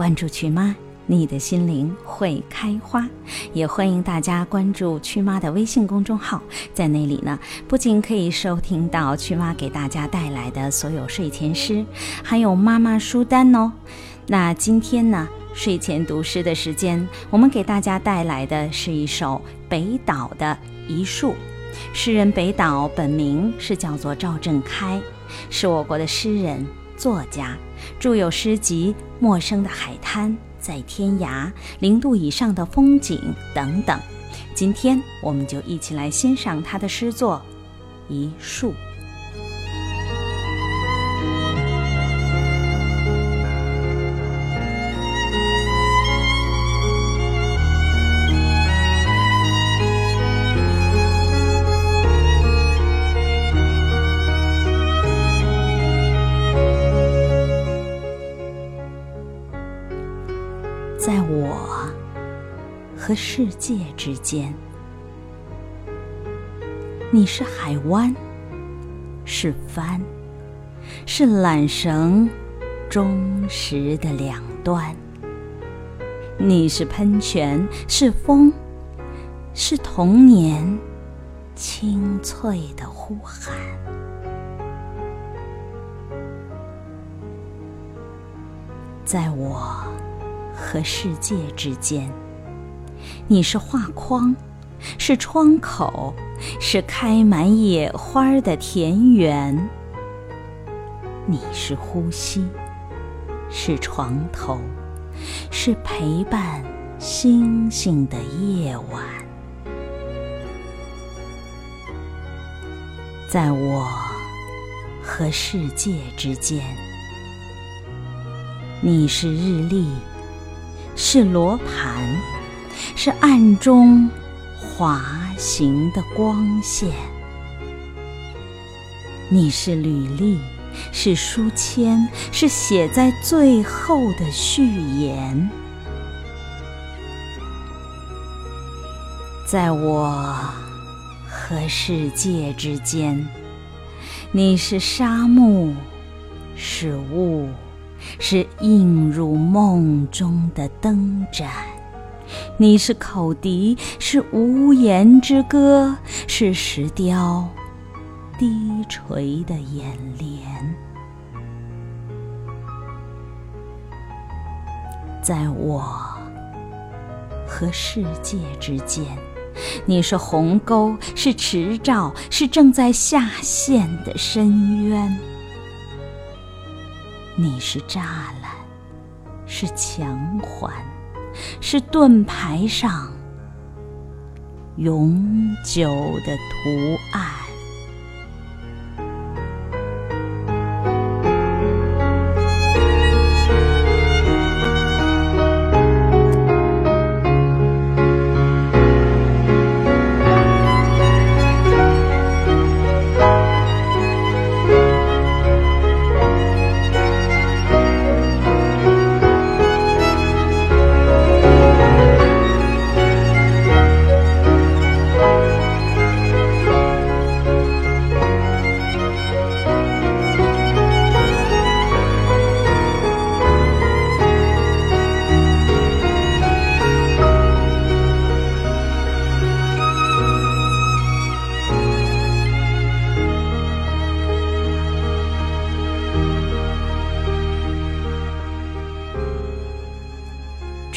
关注曲妈，你的心灵会开花。也欢迎大家关注曲妈的微信公众号，在那里呢，不仅可以收听到曲妈给大家带来的所有睡前诗，还有妈妈书单哦。那今天呢，睡前读诗的时间，我们给大家带来的是一首北岛的一树。诗人北岛本名是叫做赵振开，是我国的诗人作家，著有诗集《陌生的海滩》《在天涯》《零度以上的风景》等等。今天我们就一起来欣赏他的诗作《一树》。我和世界之间，你是海湾，是帆，是缆绳忠实的两端；你是喷泉，是风，是童年清脆的呼喊。在我。和世界之间，你是画框，是窗口，是开满野花的田园。你是呼吸，是床头，是陪伴星星的夜晚。在我和世界之间，你是日历。是罗盘，是暗中滑行的光线。你是履历，是书签，是写在最后的序言。在我和世界之间，你是沙漠，是雾。是映入梦中的灯盏，你是口笛，是无言之歌，是石雕低垂的眼帘。在我和世界之间，你是鸿沟，是池沼，是正在下陷的深渊。你是栅栏，是墙环，是盾牌上永久的图案。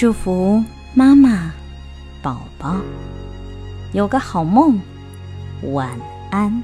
祝福妈妈、宝宝有个好梦，晚安。